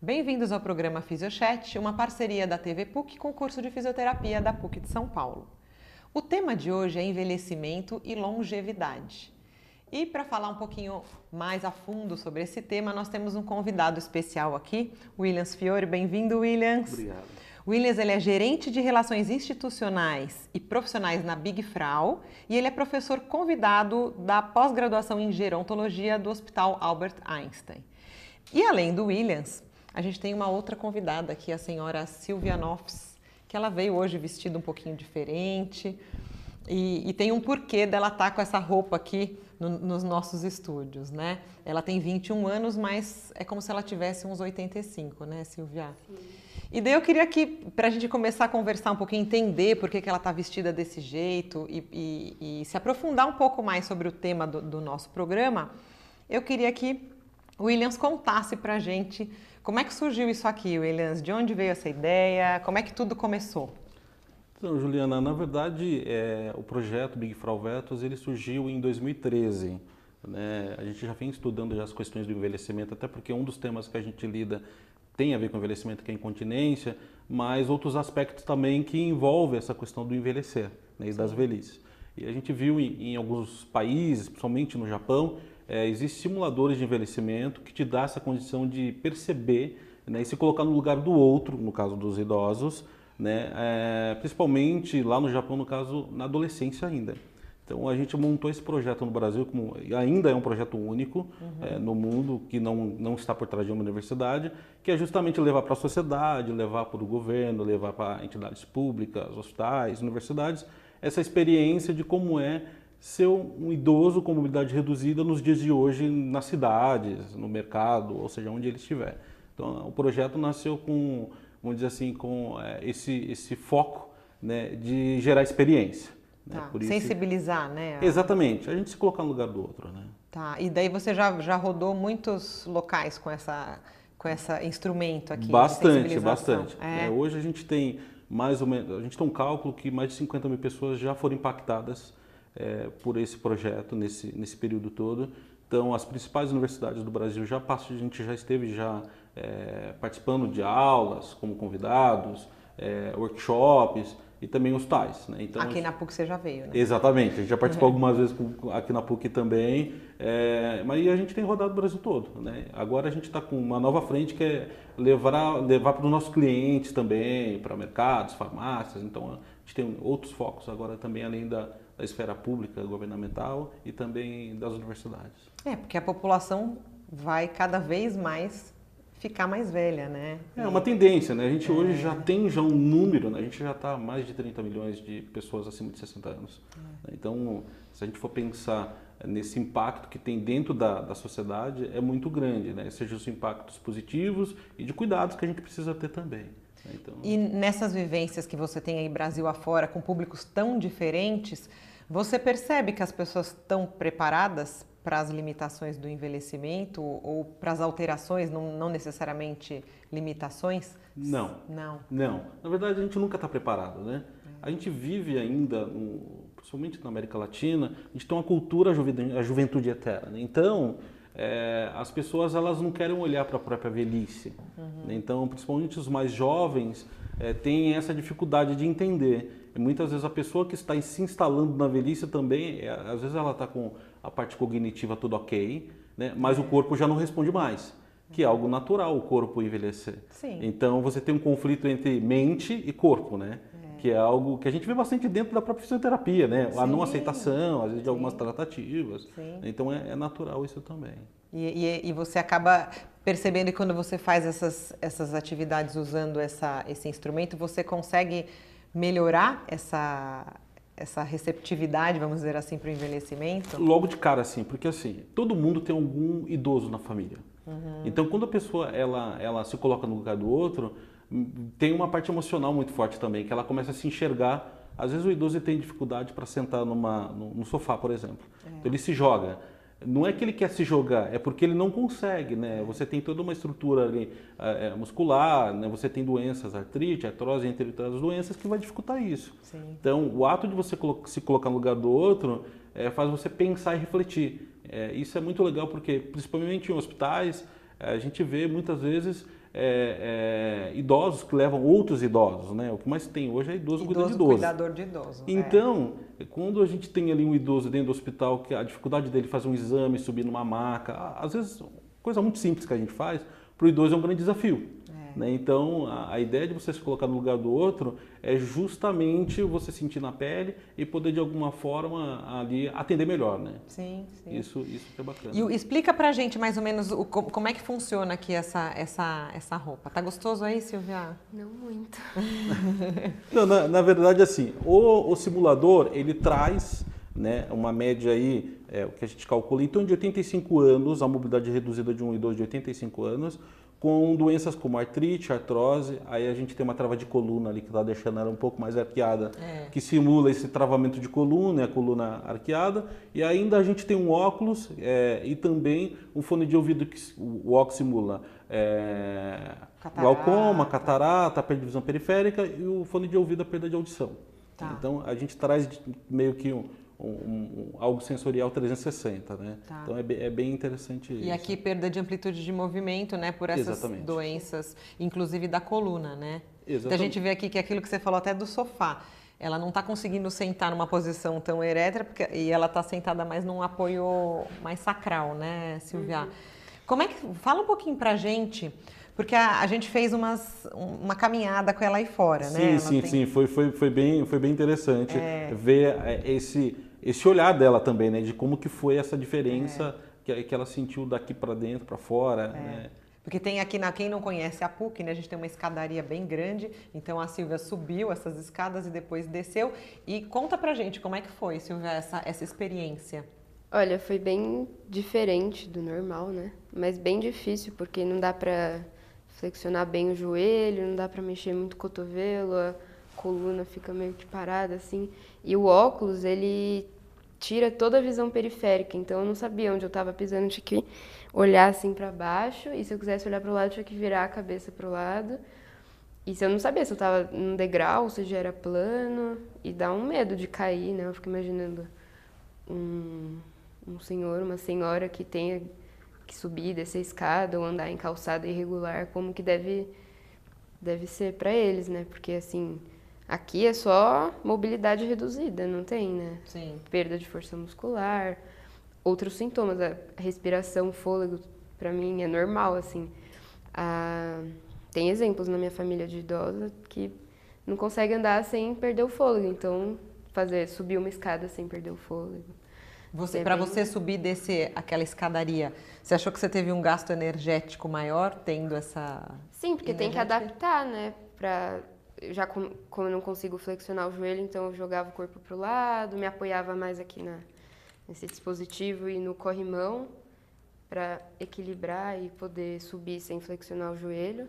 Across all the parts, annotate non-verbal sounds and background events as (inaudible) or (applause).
Bem-vindos ao programa Fisiochat, uma parceria da TV PUC com o curso de fisioterapia da PUC de São Paulo. O tema de hoje é envelhecimento e longevidade. E para falar um pouquinho mais a fundo sobre esse tema, nós temos um convidado especial aqui, Williams Fiore. Bem-vindo, Williams. Obrigado. Williams ele é gerente de relações institucionais e profissionais na Big Frau e ele é professor convidado da pós-graduação em gerontologia do Hospital Albert Einstein. E além do Williams, a gente tem uma outra convidada aqui, a senhora Silvia Nofs, que ela veio hoje vestida um pouquinho diferente e, e tem um porquê dela estar tá com essa roupa aqui no, nos nossos estúdios, né? Ela tem 21 anos, mas é como se ela tivesse uns 85, né, Silvia? Sim. E daí eu queria que, para a gente começar a conversar um pouquinho, entender por que, que ela está vestida desse jeito e, e, e, se aprofundar um pouco mais sobre o tema do, do nosso programa, eu queria que o Williams contasse para a gente como é que surgiu isso aqui, Williams, de onde veio essa ideia, como é que tudo começou? Então, Juliana, na verdade, é, o projeto Big Frau Vetos, ele surgiu em 2013. Né? A gente já vem estudando já as questões do envelhecimento, até porque um dos temas que a gente lida tem a ver com envelhecimento, que é a incontinência, mas outros aspectos também que envolvem essa questão do envelhecer né, e das velhices. E a gente viu em, em alguns países, principalmente no Japão, é, existem simuladores de envelhecimento que te dá essa condição de perceber né, e se colocar no lugar do outro, no caso dos idosos, né, é, principalmente lá no Japão, no caso, na adolescência ainda. Então a gente montou esse projeto no Brasil, como ainda é um projeto único uhum. é, no mundo, que não, não está por trás de uma universidade, que é justamente levar para a sociedade, levar para o governo, levar para entidades públicas, hospitais, universidades, essa experiência de como é ser um idoso com mobilidade reduzida nos dias de hoje nas cidades, no mercado, ou seja, onde ele estiver. Então o projeto nasceu com, vamos dizer assim, com é, esse, esse foco né, de gerar experiência. Né? Tá. Sensibilizar, né? Exatamente, a gente se colocar no lugar do outro, né? Tá, e daí você já, já rodou muitos locais com essa com esse instrumento aqui? Bastante, bastante. É. É, hoje a gente tem mais ou menos, a gente tem um cálculo que mais de 50 mil pessoas já foram impactadas é, por esse projeto nesse, nesse período todo. Então, as principais universidades do Brasil já passou, a gente já esteve já é, participando de aulas como convidados, é, workshops e também os tais. Né? Então, aqui na PUC você já veio, né? Exatamente, a gente já participou uhum. algumas vezes aqui na PUC também, é, mas a gente tem rodado o Brasil todo. Né? Agora a gente está com uma nova frente que é levar, levar para os nossos clientes também, para mercados, farmácias, então a gente tem outros focos agora também, além da, da esfera pública, governamental e também das universidades. É, porque a população vai cada vez mais ficar mais velha, né? É uma tendência, né? A gente é. hoje já tem já um número, né? A gente já está mais de 30 milhões de pessoas acima de 60 anos. É. Então, se a gente for pensar nesse impacto que tem dentro da, da sociedade, é muito grande, né? Seja os impactos positivos e de cuidados que a gente precisa ter também. Né? Então... E nessas vivências que você tem aí Brasil afora, com públicos tão diferentes, você percebe que as pessoas estão preparadas para as limitações do envelhecimento ou para as alterações, não, não, necessariamente limitações? Não. Não. Não. Na verdade, a gente nunca está preparado, né? É. A gente vive ainda, principalmente na América Latina, a gente tem uma cultura a juventude eterna. Né? Então, é, as pessoas elas não querem olhar para a própria velhice. Uhum. Né? Então, principalmente os mais jovens é, têm essa dificuldade de entender. E muitas vezes a pessoa que está se instalando na velhice também, é, às vezes ela está com a parte cognitiva tudo ok, né? mas o corpo já não responde mais, que é algo natural o corpo envelhecer. Sim. Então você tem um conflito entre mente e corpo, né? É. Que é algo que a gente vê bastante dentro da própria fisioterapia, né? Sim. A não aceitação, às vezes, de algumas tratativas. Sim. Então é, é, natural isso também. E, e, e, você acaba percebendo que quando você faz essas, essas atividades usando essa, esse instrumento, você consegue melhorar essa, essa receptividade, vamos dizer assim, para o envelhecimento? Logo de cara, assim, porque assim, todo mundo tem algum idoso na família. Uhum. Então, quando a pessoa ela, ela se coloca no lugar do outro, tem uma parte emocional muito forte também, que ela começa a se enxergar. Às vezes o idoso tem dificuldade para sentar numa, no, no, sofá, por exemplo. É. Então, ele se joga não é que ele quer se jogar, é porque ele não consegue, né? Você tem toda uma estrutura ali é, muscular, né? Você tem doenças, artrite, artrose, entre outras doenças que vai dificultar isso. Sim. Então, o ato de você se colocar no lugar do outro é, faz você pensar e refletir. É, isso é muito legal porque, principalmente em hospitais, a gente vê muitas vezes é, é, idosos que levam outros idosos, né? O que mais tem hoje é idoso, idoso cuidando de idoso. cuidador de idoso. É. Então, é. quando a gente tem ali um idoso dentro do hospital, que a dificuldade dele fazer um exame, subir numa maca, às vezes, coisa muito simples que a gente faz, para o idoso é um grande desafio. Né? Então, a, a, ideia de você se colocar no lugar do outro é justamente você sentir na pele e poder, de alguma forma, ali atender melhor. Né? Sim, sim. Isso, isso que é bacana. E explica pra gente, mais ou menos, o, como é que funciona aqui essa, essa, essa roupa. Tá gostoso aí, Silvia? Não muito. (laughs) Não, na, na, verdade, assim, o, o simulador, ele traz né, uma média aí, é, o que a gente calcula, então de 85 anos, a mobilidade reduzida de um idoso de 85 anos, com doenças como artrite, artrose, aí a gente tem uma trava de coluna ali que está deixando ela um pouco mais arqueada, é. que simula esse travamento de coluna, a coluna arqueada, e ainda a gente tem um óculos é, e também um fone de ouvido que o óculos simula é, catarata. glaucoma, catarata, perda de visão periférica e o fone de ouvido a perda de audição. Tá. Então a gente traz meio que um, um, um, algo sensorial 360, né? Tá. Então é bem, é bem, interessante isso. E aqui perda de amplitude de movimento, né? Por essas Exatamente. doenças, inclusive da coluna, né? Exatamente. Então a gente vê aqui que é aquilo que você falou até do sofá. Ela não está conseguindo sentar numa posição tão erétrea porque, e ela está sentada mais num apoio mais sacral, né, Silvia? Uhum. Como é que fala um pouquinho para gente? Porque a, a, gente fez umas, uma caminhada com ela aí fora, sim, né? Ela sim, tem... sim, foi, foi, foi, bem, foi bem interessante é... ver é, esse, esse olhar dela também, né? De como que foi essa diferença é. que, que ela sentiu daqui para dentro, para fora, é. né? Porque tem aqui, na, quem não conhece a PUC, né, a gente tem uma escadaria bem grande, então a Silvia subiu essas escadas e depois desceu. E conta pra gente como é que foi, Silvia, essa, essa experiência. Olha, foi bem diferente do normal, né? Mas bem difícil, porque não dá pra flexionar bem o joelho, não dá pra mexer muito o cotovelo, a coluna fica meio que parada, assim. E o óculos, ele tira toda a visão periférica, então eu não sabia onde eu estava pisando, tinha que olhar assim para baixo, e se eu quisesse olhar para o lado, tinha que virar a cabeça para o lado. E se eu não sabia se eu estava num degrau, se já era plano, e dá um medo de cair, né? Eu fico imaginando um, um senhor, uma senhora que tenha que subir, descer escada ou andar em calçada irregular, como que deve deve ser para eles, né? Porque assim, Aqui é só mobilidade reduzida, não tem, né? Sim. Perda de força muscular, outros sintomas, a respiração, fôlego, para mim é normal, assim. Ah, tem exemplos na minha família de idosa que não consegue andar sem perder o fôlego, então fazer subir uma escada sem perder o fôlego. Você, é para bem... você subir e descer aquela escadaria, você achou que você teve um gasto energético maior tendo essa? Sim, porque tem que adaptar, né? Para já como, como eu não consigo flexionar o joelho, então eu jogava o corpo para o lado, me apoiava mais aqui na, nesse dispositivo e no corrimão para equilibrar e poder subir sem flexionar o joelho,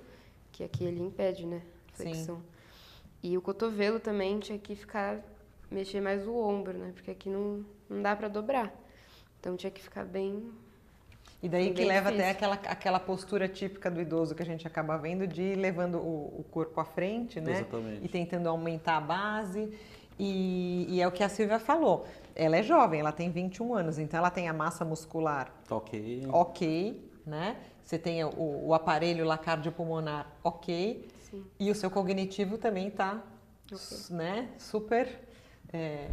que aqui ele impede, né? Flexão. Sim. E o cotovelo também tinha que ficar mexer mais o ombro, né? Porque aqui não, não dá para dobrar. Então tinha que ficar bem e daí que leva difícil. até aquela, aquela postura típica do idoso que a gente acaba vendo de ir levando o, o corpo à frente, né? Exatamente. E tentando aumentar a base. E, e, é o que a Silvia falou. Ela é jovem, ela tem 21 anos, então ela tem a massa muscular ok, ok né? Você tem o, o aparelho lá cardiopulmonar ok. Sim. E o seu cognitivo também está okay. né, super é,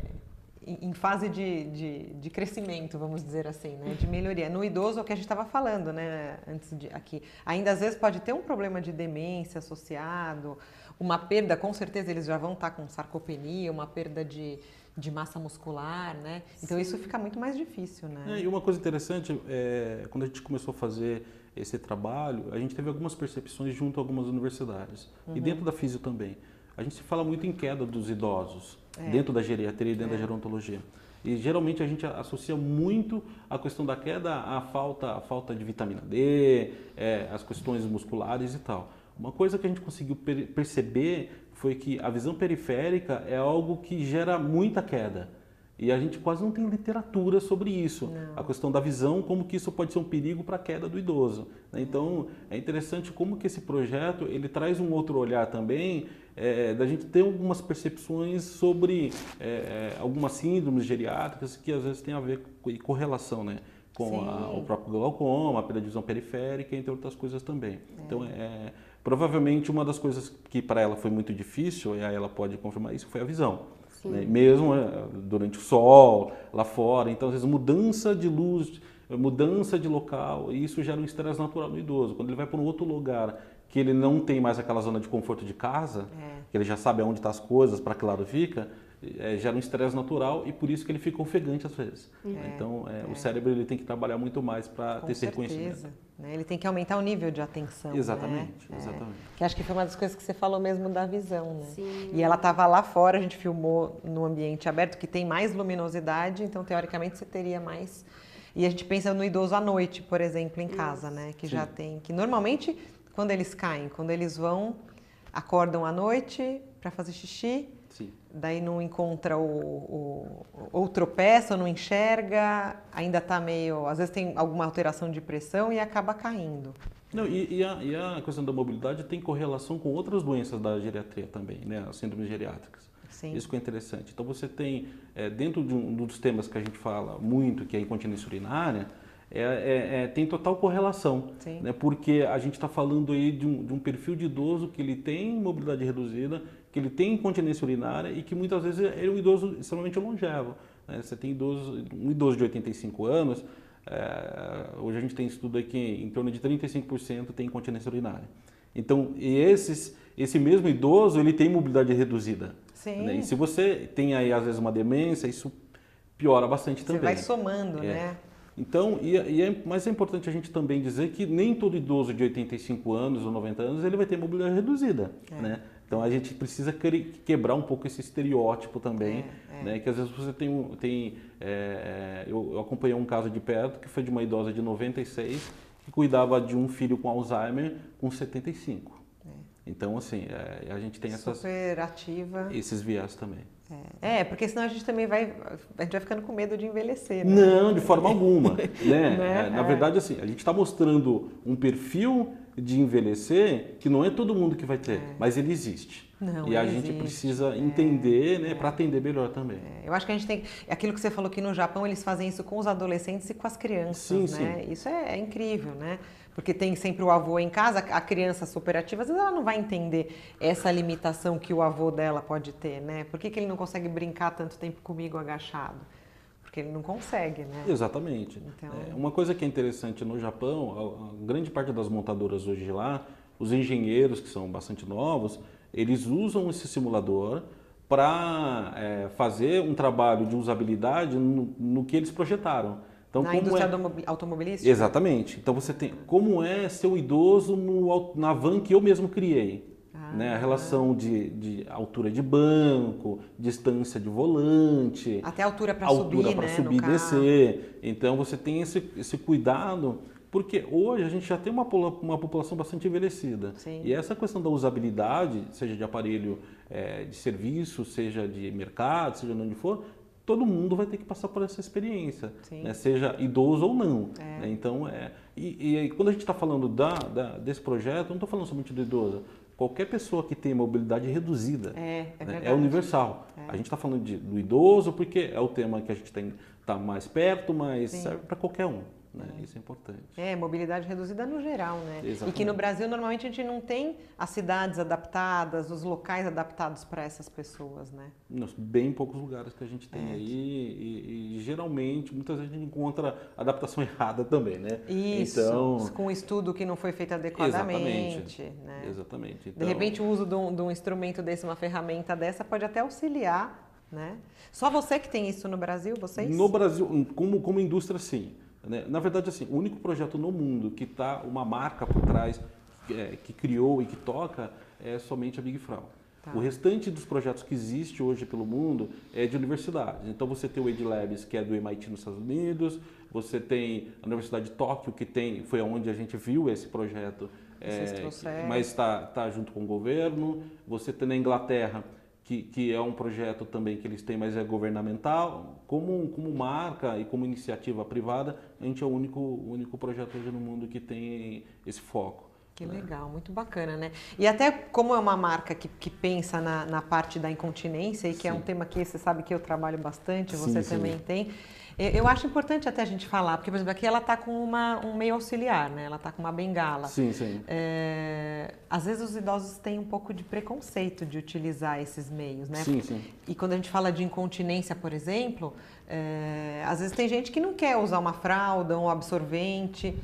em fase de, de, de, crescimento, vamos dizer assim, né? de melhoria. No idoso, é o que a gente estava falando né? antes de aqui, ainda às vezes pode ter um problema de demência associado, uma perda, com certeza eles já vão estar tá com sarcopenia, uma perda de, de massa muscular, né? Então Sim. isso fica muito mais difícil, né? É, e uma coisa interessante, é, quando a gente começou a fazer esse trabalho, a gente teve algumas percepções junto a algumas universidades, uhum. e dentro da Físio também. A gente se fala muito em queda dos idosos, é. dentro da geriatria e dentro é. da gerontologia. E geralmente a gente associa muito a questão da queda à falta, à falta de vitamina D, é, as questões musculares e tal. Uma coisa que a gente conseguiu per perceber foi que a visão periférica é algo que gera muita queda. E a gente quase não tem literatura sobre isso. Não. A questão da visão, como que isso pode ser um perigo para a queda do idoso. Né? Então, é interessante como que esse projeto ele traz um outro olhar também, é, da gente ter algumas percepções sobre é, é algumas síndromes geriátricas que às vezes tem a ver com correlação, né? com a, o próprio glaucoma, a perda de visão periférica, entre outras coisas também. É. Então, é, Provavelmente uma das coisas que para ela foi muito difícil, e aí ela pode confirmar isso, foi a visão. Né? Mesmo eh, durante o sol, lá fora. Então, às vezes, mudança de luz, mudança de local, e isso gera um estresse natural no idoso. Quando ele vai para um outro lugar que ele não tem mais aquela zona de conforto de casa, é. que ele já sabe onde estão tá as coisas, para que lado fica, é, gera um estresse natural e por isso que ele fica ofegante às vezes. É, então, é, o cérebro ele tem que trabalhar muito mais para ter esse reconhecimento. Né? Ele tem que aumentar o nível de atenção. Exatamente, né? exatamente. Que acho que foi uma das coisas que você falou mesmo da visão. Né? Sim. E ela estava lá fora, a gente filmou no ambiente aberto, que tem mais luminosidade, então teoricamente você teria mais. E a gente pensa no idoso à noite, por exemplo, em casa, né? Que Sim. já tem. Que normalmente, quando eles caem, quando eles vão, acordam à noite para fazer xixi, Sim. Daí não encontra o, o, ou tropeça, ou não enxerga, ainda está meio. Às vezes tem alguma alteração de pressão e acaba caindo. Não, e, e, a, e a questão da mobilidade tem correlação com outras doenças da geriatria também, né? As síndromes geriátricas. Sim. Isso que é interessante. Então você tem, é, dentro de um, dos temas que a gente fala muito, que é a incontinência urinária, é, é, é, tem total correlação, né? porque a gente está falando aí de um, de um, perfil de idoso que ele tem mobilidade reduzida, que ele tem incontinência urinária e que muitas vezes é um idoso extremamente longevo. Né? Você tem idoso, um idoso de 85 anos, é, hoje a gente tem estudo aqui em torno de 35% tem incontinência urinária. Então, esses, esse mesmo idoso, ele tem mobilidade reduzida. Sim. Né? E se você tem aí, às vezes, uma demência, isso piora bastante também. Você vai somando, é. né? Então, e, e é, mas é importante a gente também dizer que nem todo idoso de 85 anos ou 90 anos ele vai ter mobilidade reduzida, é. né? Então a gente precisa quebrar um pouco esse estereótipo também, é, é. Né? que às vezes você tem, tem é, é eu acompanhei um caso de perto que foi de uma idosa de 96 que cuidava de um filho com Alzheimer com 75. É. Então assim é, a gente tem essas super ativa esses viés também. É, porque senão a gente também vai, a gente vai ficando com medo de envelhecer. Né? Não, de forma alguma. (laughs) né? né? Na verdade, assim, a gente está mostrando um perfil de envelhecer que não é todo mundo que vai ter, é. mas ele existe. Não, e a existe. gente precisa é, entender, né, é. para atender melhor também. É. Eu acho que a gente tem aquilo que você falou que no Japão eles fazem isso com os adolescentes e com as crianças, sim, né? Sim. Isso é, é, incrível, né? Porque tem sempre o avô em casa, a criança superativa, às vezes ela não vai entender essa limitação que o avô dela pode ter, né? Por que, que ele não consegue brincar tanto tempo comigo agachado? porque ele não consegue, né? Exatamente. Então... É, uma coisa que é interessante no Japão, a, a, grande parte das montadoras hoje lá, os engenheiros que são bastante novos, eles usam esse simulador para é, fazer um trabalho de usabilidade no, no que eles projetaram. Então, na indústria é... automobilística? Exatamente. Então você tem como é ser um idoso no, na van que eu mesmo criei. Ah, né? A relação de, de, altura de banco, distância de volante. Até altura para subir, Altura para né, subir e descer. Então você tem esse, esse cuidado, porque hoje a gente já tem uma, uma população bastante envelhecida. Sim. E essa questão da usabilidade, seja de aparelho é, de serviço, seja de mercado, seja de onde for, todo mundo vai ter que passar por essa experiência, né? seja idoso ou não. É. Né? Então, é, e, e, quando a gente está falando da, da, desse projeto, não estou falando somente do idoso, qualquer pessoa que tem mobilidade reduzida é, é, né, é universal. É. A gente está falando de, do idoso porque é o tema que a gente está mais perto, mas Sim. serve para qualquer um. Né? É. Isso é importante. É, mobilidade reduzida no geral, né? Exatamente. E que no Brasil normalmente a gente não tem as cidades adaptadas, os locais adaptados para essas pessoas, né? Nos bem poucos lugares que a gente tem é. aí e, e, geralmente muitas vezes a gente encontra adaptação (laughs) errada também, né? Isso, então, com um estudo que não foi feito adequadamente. Exatamente. Né? Exatamente. Então... De repente o uso de um, de um instrumento desse, uma ferramenta dessa pode até auxiliar, né? Só você que tem isso no Brasil, vocês? No Brasil, como, como indústria, sim. Né? Na verdade, assim, o único projeto no mundo que está uma marca por trás, é, que criou e que toca, é somente a Big Frau. Tá. O restante dos projetos que existe hoje pelo mundo é de universidades. Então você tem o Ed Labs, que é do MIT nos Estados Unidos, você tem a Universidade de Tóquio, que tem, foi onde a gente viu esse projeto, é, mas está tá junto com o governo. Você tem na Inglaterra que, que é um projeto também que eles têm, mas é governamental. Como, como marca e como iniciativa privada, a gente é o único, único projeto hoje no mundo que tem esse foco. Que né? legal, muito bacana, né? E até como é uma marca que, que pensa na, na parte da incontinência, e que Sim. é um tema que você sabe que eu trabalho bastante, você sim, também sim. tem, Eu acho importante até a gente falar, porque, por exemplo, aqui ela está com uma, um meio auxiliar, né? Ela está com uma bengala. Sim, sim. É, às vezes os idosos têm um pouco de preconceito de utilizar esses meios, né? Sim, sim. E quando a gente fala de incontinência, por exemplo, é, às vezes tem gente que não quer usar uma fralda, um absorvente.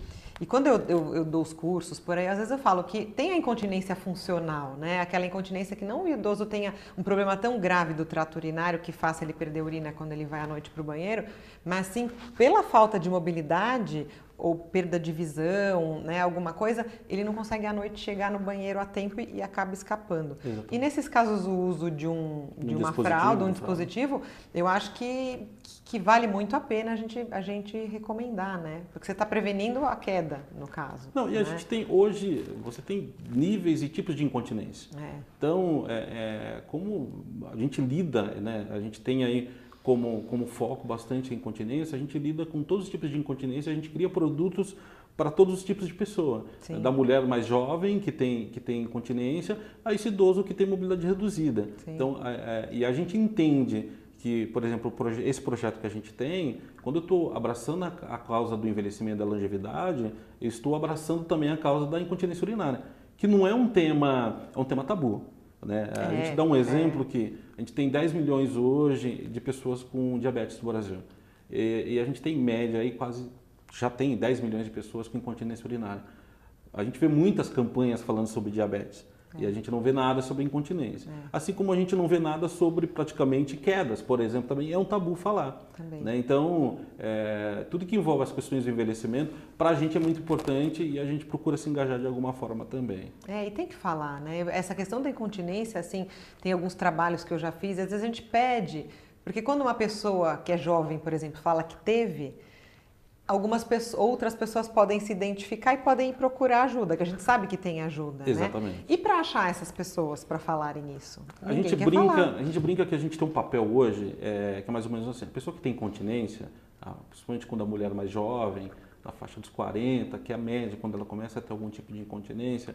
E quando eu, eu, eu, dou os cursos por aí, às vezes eu falo que tem a incontinência funcional, né? Aquela incontinência que não o idoso tenha um problema tão grave do trato urinário que faça ele perder urina quando ele vai à noite para o banheiro, mas sim pela falta de mobilidade ou perda de visão, né, alguma coisa, ele não consegue à noite chegar no banheiro a tempo e, e acaba escapando. Exatamente. E nesses casos o uso de, um, de um uma fralda, um dispositivo, eu acho que, que vale muito a pena a gente, a gente recomendar, né? Porque você está prevenindo a queda, no caso. Não, e né? a gente tem hoje, você tem níveis e tipos de incontinência. É. Então, é, é, como a gente lida, né? A gente tem aí como, como foco bastante em incontinência, a gente lida com todos os tipos de incontinência, a gente cria produtos para todos os tipos de pessoa. Sim. Da mulher mais jovem, que tem, que tem incontinência, a esse idoso que tem mobilidade reduzida. Sim. Então, é, é, e a gente entende que, por exemplo, esse projeto que a gente tem, quando eu estou abraçando a, a causa do envelhecimento da longevidade, eu estou abraçando também a causa da incontinência urinária, que não é um tema, é um tema tabu. Né? A é, gente dá um exemplo é. que a gente tem 10 milhões hoje de pessoas com diabetes no Brasil. E, e, a gente tem em média aí quase, já tem 10 milhões de pessoas com incontinência urinária. A gente vê muitas campanhas falando sobre diabetes. E a gente não vê nada sobre incontinência. É. Assim como a gente não vê nada sobre praticamente quedas, por exemplo, também é um tabu falar. Né? Então, é, tudo que envolve as questões do envelhecimento, para a gente é muito importante e a gente procura se engajar de alguma forma também. É, e tem que falar, né? Essa questão da incontinência, assim, tem alguns trabalhos que eu já fiz, às vezes a gente pede, porque quando uma pessoa que é jovem, por exemplo, fala que teve, algumas pessoas, outras pessoas podem se identificar e podem procurar ajuda, que a gente sabe que tem ajuda, né? Exatamente. Né? E para achar essas pessoas para falarem isso? A gente brinca, falar. a gente brinca que a gente tem um papel hoje é, que é mais ou menos assim, a pessoa que tem incontinência, principalmente quando a mulher é mais jovem, na faixa dos 40, que é a média quando ela começa a ter algum tipo de incontinência,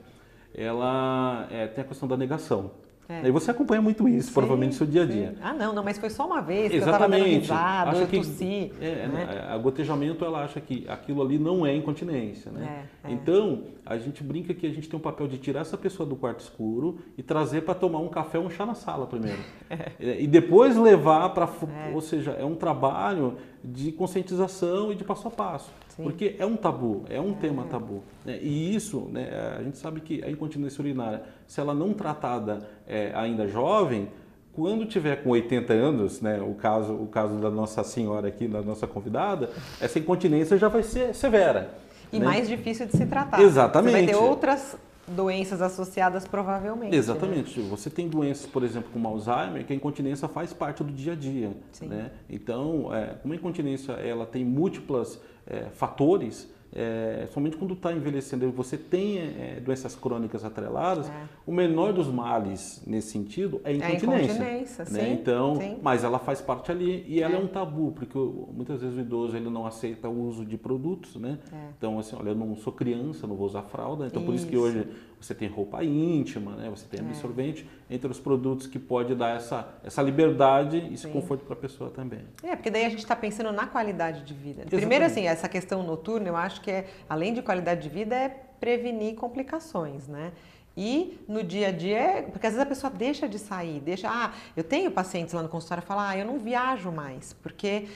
ela é, tem a questão da negação. É. E você acompanha muito isso, sim, provavelmente, no seu dia a dia. Sim. Ah, não, não, mas foi só uma vez que Exatamente. eu estava dando risada, eu que, tossi. É, né? A gotejamento, ela acha que aquilo ali não é incontinência, né? É, é. então, a gente brinca que a gente tem um papel de tirar essa pessoa do quarto escuro e trazer para tomar um café ou um chá na sala primeiro. (laughs) É. É, e depois levar para... Ou seja, é um trabalho de conscientização e de passo a passo. Sim. Porque é um tabu, é um tema tabu. Né? E isso, né, a gente sabe que a incontinência urinária, se ela não tratada é, ainda jovem, quando tiver com 80 anos, né, o caso, o caso da nossa senhora aqui, da nossa convidada, essa incontinência já vai ser severa. E né? mais difícil de se tratar. Exatamente. Você vai ter outras doenças associadas provavelmente. Né? Exatamente. Né? Você tem doenças, por exemplo, como Alzheimer, que a incontinência faz parte do dia a dia. Sim. Né? Então, é, como a incontinência ela tem múltiplas é, fatores, é, somente quando está envelhecendo e você tem é, doenças crônicas atreladas, é. o menor dos males nesse sentido é a incontinência. É incontinência, né? sim, então, sim. mas ela faz parte ali e ela é, é um tabu, porque muitas vezes o idoso ele não aceita o uso de produtos, né? É. Então, assim, olha, eu não sou criança, não vou usar fralda, então isso. por isso que hoje você tem roupa íntima, né? Você tem é. absorvente, entre os produtos que pode dar essa, essa liberdade e esse sim. conforto para a pessoa também. É, porque daí a gente está pensando na qualidade de vida. Exatamente. Primeiro, assim, essa questão noturna, eu acho que é, além de qualidade de vida, é prevenir complicações, né? E no dia a dia, é, porque às vezes a pessoa deixa de sair, deixa. Ah, eu tenho pacientes lá no consultório que falam, ah, eu não viajo mais, porque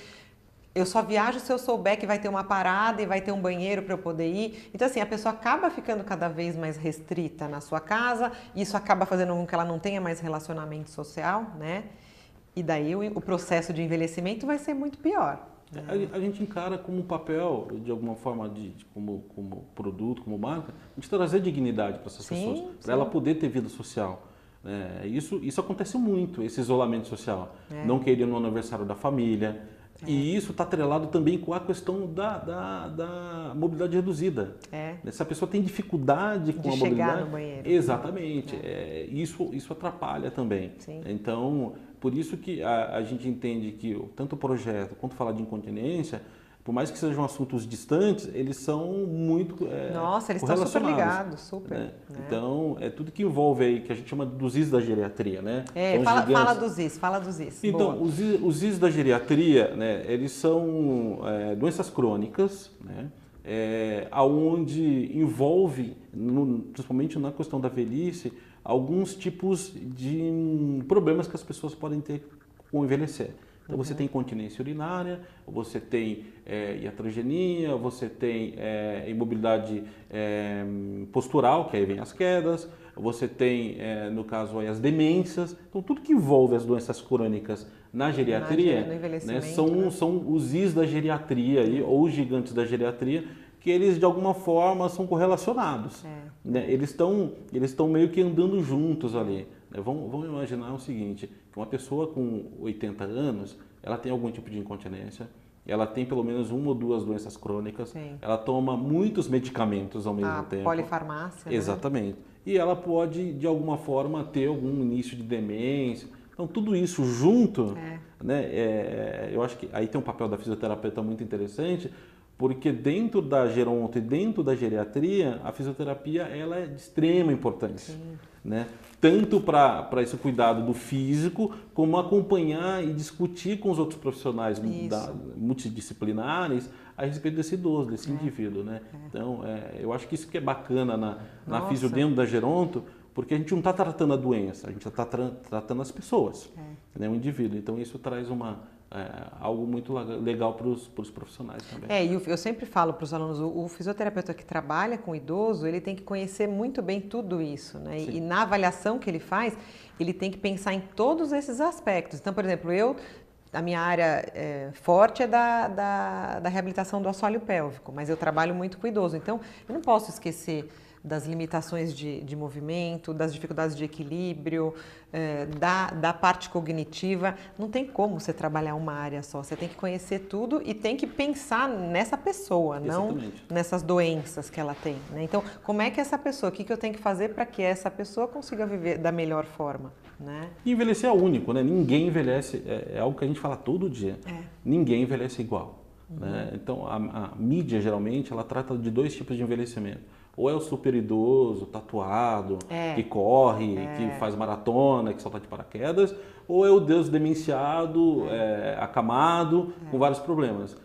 eu só viajo se eu souber que vai ter uma parada e vai ter um banheiro para eu poder ir. Então, assim, a pessoa acaba ficando cada vez mais restrita na sua casa, e isso acaba fazendo com que ela não tenha mais relacionamento social, né? E daí o, o processo de envelhecimento vai ser muito pior. A, a, gente encara como um papel, de alguma forma, de, de, como, como produto, como marca, gente trazer dignidade para essas sim, pessoas, para ela poder ter vida social. É, isso, isso acontece muito, esse isolamento social. É. Não querer no aniversário da família, é. E isso está atrelado também com a questão da, da, da mobilidade reduzida. É. Se a pessoa tem dificuldade com De a chegar mobilidade. No banheiro. Exatamente. É. É, isso, isso atrapalha também. Sim. Então, por isso que a, a gente entende que tanto o projeto quanto falar de incontinência por mais que sejam assuntos distantes, eles são muito é, Nossa, eles estão super ligados, super. Né? Né? Então, é tudo que envolve aí, que a gente chama dos is da geriatria, né? É, São fala, fala dos is, fala dos is. Então, Boa. os, is- os is da geriatria, né, eles são é, doenças crônicas, né, é, aonde envolve, no- principalmente na questão da velhice, alguns tipos de problemas que as pessoas podem ter com envelhecer. Então, você tem incontinência urinária, você tem é, iatrogenia, você tem é, imobilidade é, postural, que aí vem as quedas, você tem, é, no caso, aí, as demências. Então, tudo que envolve as doenças crônicas na geriatria no né, são, né? são os is da geriatria, aí, ou os gigantes da geriatria, que eles, de alguma forma, são correlacionados. É. né? Eles estão eles estão meio que andando juntos ali. Né? Vamos, vamos imaginar o seguinte, que uma pessoa com 80 anos, ela tem algum tipo de incontinência, ela tem pelo menos uma ou duas doenças crônicas, Sim. ela toma muitos medicamentos ao mesmo A tempo. polifarmácia. né? Exatamente. E ela pode, de alguma forma, ter algum início de demência. Então, tudo isso junto, É. né, é, eu acho que aí tem um papel da fisioterapeuta muito interessante, porque dentro da geronto e dentro da geriatria, a fisioterapia ela é de extrema importância. Né? Tanto para esse cuidado do físico, como acompanhar e discutir com os outros profissionais da, multidisciplinares a respeito desse idoso, desse indivíduo. Né? Então, é, eu acho que isso que é bacana na, na fisio dentro da geronto, porque a gente não está tratando a doença, a gente está tratando as pessoas, né? o indivíduo. Então, isso traz uma, é, algo muito lega- legal para os profissionais também. É, e eu eu sempre falo para os alunos, o, o fisioterapeuta que trabalha com idoso, ele tem que conhecer muito bem tudo isso, né? E, Sim. e na avaliação que ele faz, ele tem que pensar em todos esses aspectos. Então, por exemplo, eu, a minha área é, forte é da, da, da reabilitação do assoalho pélvico, mas eu trabalho muito com idoso, então eu não posso esquecer das limitações de, de movimento, das dificuldades de equilíbrio, eh, da, da parte cognitiva. Não tem como você trabalhar uma área só. Você tem que conhecer tudo e tem que pensar nessa pessoa, não Exatamente. nessas doenças que ela tem. né? Então, como é que essa pessoa, o que, que eu tenho que fazer para que essa pessoa consiga viver da melhor forma? Né? Envelhecer é único, né? Ninguém envelhece, é, é algo que a gente fala todo dia. É. Ninguém envelhece igual. Né? Então, a, a mídia, geralmente, ela trata de dois tipos de envelhecimento. Ou é o super idoso, tatuado, É. que corre, É. que faz maratona, que salta de paraquedas, ou é o Deus demenciado, é, acamado, com vários problemas.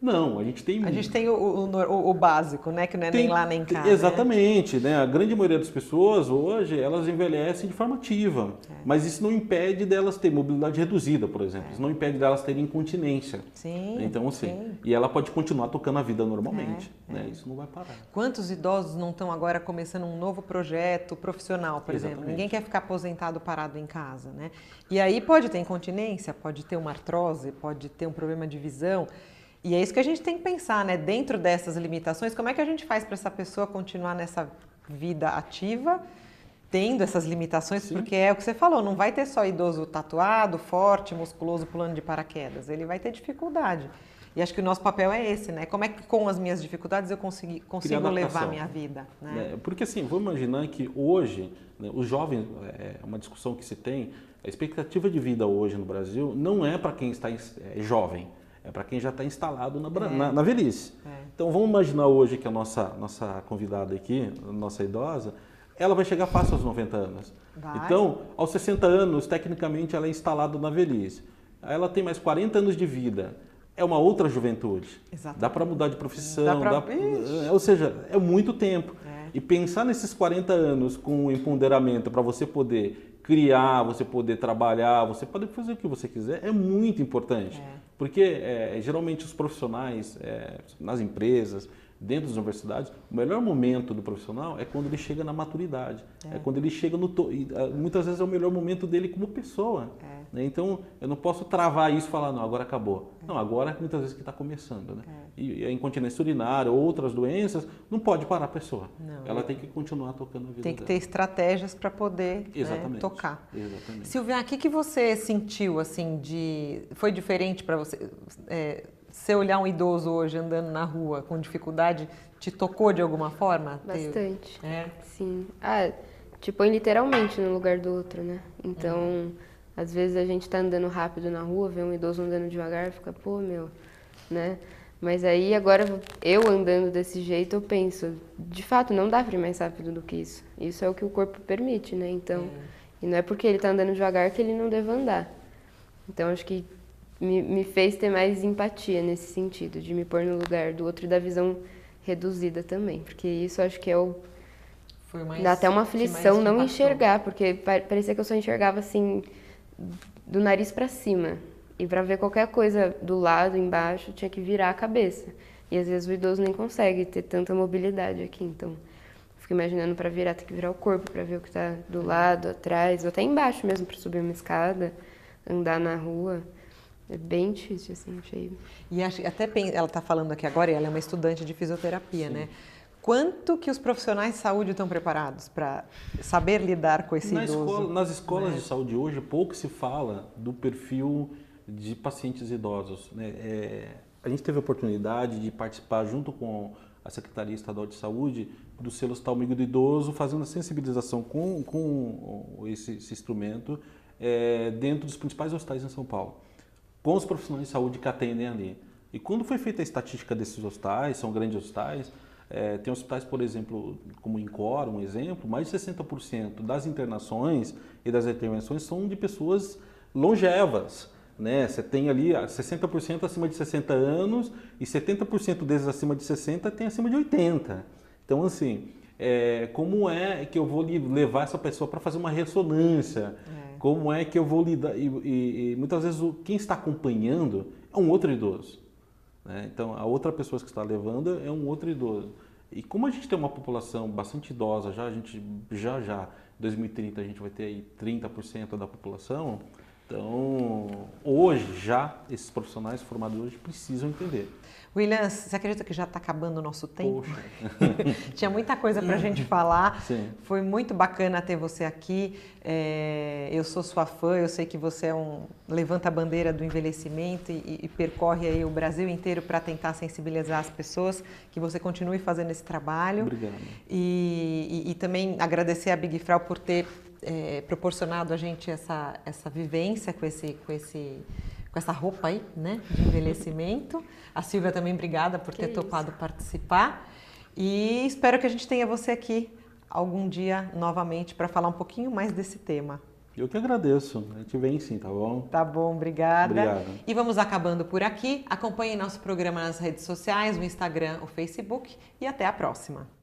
Não, a gente tem A gente tem o, o, o- básico, né? Que não é nem tem- lá nem cá. né? Exatamente, né? A grande maioria das pessoas hoje, elas envelhecem de forma ativa. É. Mas isso não impede delas terem mobilidade reduzida, por exemplo. Isso não impede delas terem incontinência. Sim. Então, assim, sim. e ela pode continuar tocando a vida normalmente. É, né? Isso não vai parar. Quantos idosos não estão agora começando um novo projeto profissional, por exemplo? Exatamente. Ninguém quer ficar aposentado parado em casa, né? E aí pode ter incontinência, pode ter uma artrose, pode ter um problema de visão. E é isso que a gente tem que pensar, né? Dentro dessas limitações, como é que a gente faz para essa pessoa continuar nessa vida ativa, tendo essas limitações? Sim. Porque é o que você falou, não vai ter só idoso tatuado, forte, musculoso, pulando de paraquedas. Ele vai ter dificuldade. E acho que o nosso papel é esse, né? Como é que com as minhas dificuldades eu consegui, consigo levar a minha vida, né? Né? Porque assim, vamos imaginar que hoje, né, os jovens, é uma discussão que se tem, a expectativa de vida hoje no Brasil não é para quem está é, jovem, é para quem já está instalado na, É. na, na velhice. É. Então vamos imaginar hoje que a nossa, nossa convidada aqui, a nossa idosa, ela vai chegar fácil aos 90 anos. Vai. Então, aos 60 anos, tecnicamente, ela é instalada na velhice. Ela tem mais 40 anos de vida. É uma outra juventude. Exatamente. Dá para mudar de profissão. Dá pra- dá- ou seja, é muito tempo. É. E pensar nesses 40 anos com o empoderamento para você poder criar, você poder trabalhar, você poder fazer o que você quiser, é muito importante. É. Porque é, geralmente os profissionais, é, nas empresas, dentro das universidades, o melhor momento do profissional é quando ele chega na maturidade. É, quando ele chega no. To... e, ah, muitas vezes é o melhor momento dele como pessoa. É. né? Então, eu não posso travar isso e falar, não, agora acabou. Não, agora é muitas vezes que está começando. Né? E a incontinência urinária ou outras doenças, não pode parar a pessoa. Não. Ela tem que continuar tocando a vida Tem que dela. ter estratégias para poder né, Exatamente. tocar. Exatamente. Silvia, o que, que você sentiu assim de. Foi diferente para você? É, você olhar um idoso hoje andando na rua com dificuldade, te tocou de alguma forma? Bastante. É. Sim. Ah, te põe literalmente no lugar do outro, né? Então, Uhum. Às vezes a gente tá andando rápido na rua, vê um idoso andando devagar, fica, pô, meu, né? Mas aí agora eu andando desse jeito, eu penso, de fato, não dá para ir mais rápido do que isso. Isso é o que o corpo permite, né? Então, é. e não é porque ele está andando devagar que ele não deve andar. Então, acho que me, me fez ter mais empatia nesse sentido, de me pôr no lugar do outro e da visão reduzida também, porque isso acho que é o dá até uma aflição não enxergar, porque parecia que eu só enxergava assim do nariz para cima. E para ver qualquer coisa do lado, embaixo, tinha que virar a cabeça. E às vezes o idoso nem consegue ter tanta mobilidade aqui, então fico imaginando para virar, tem que virar o corpo para ver o que está do lado, atrás, ou até embaixo mesmo para subir uma escada, andar na rua. É bem difícil, assim, achei. E acho, até ela está falando aqui agora, ela é uma estudante de fisioterapia, Sim. né? Quanto que os profissionais de saúde estão preparados para saber lidar com esse Na idoso? Escola, nas escolas né? de saúde hoje, pouco se fala do perfil de pacientes idosos. Né? É, a gente teve a oportunidade de participar junto com a Secretaria Estadual de Saúde do selo Hospital Amigo do Idoso, fazendo a sensibilização com, com esse, esse instrumento é, dentro dos principais hospitais em São Paulo, com os profissionais de saúde que atendem ali. E quando foi feita a estatística desses hospitais, são grandes hospitais, é, tem hospitais, por exemplo, como Incor, um exemplo, mais de 60% das internações e das intervenções são de pessoas longevas. Né? Você tem ali 60% acima de 60 anos e 70% desses acima de 60 tem acima de 80. Então, assim, é, como é que eu vou levar essa pessoa para fazer uma ressonância? É. Como é que eu vou lidar? E, e, e muitas vezes o, quem está acompanhando é um outro idoso. Né? Então, a outra pessoa que está levando é um outro idoso. E como a gente tem uma população bastante idosa, já a gente já já em 2030 a gente vai ter aí 30% da população, então, hoje já, esses profissionais formados hoje precisam entender. William, você acredita que já está acabando o nosso tempo? (laughs) Tinha muita coisa para a gente falar. Sim. Foi muito bacana ter você aqui. É, eu sou sua fã, eu sei que você é um levanta a bandeira do envelhecimento e, e percorre aí o Brasil inteiro para tentar sensibilizar as pessoas. Que você continue fazendo esse trabalho. Obrigado. E, e, e também agradecer a Big Frau por ter é, proporcionado a gente essa, essa vivência com, esse, com, esse, com essa roupa aí, né, de envelhecimento. A Silvia também, obrigada por que ter isso. topado participar. E espero que a gente tenha você aqui algum dia novamente para falar um pouquinho mais desse tema. Eu que agradeço. A gente vem sim, tá bom? Tá bom, obrigada. Obrigado. E vamos acabando por aqui. Acompanhe nosso programa nas redes sociais, o Instagram, o Facebook e até a próxima.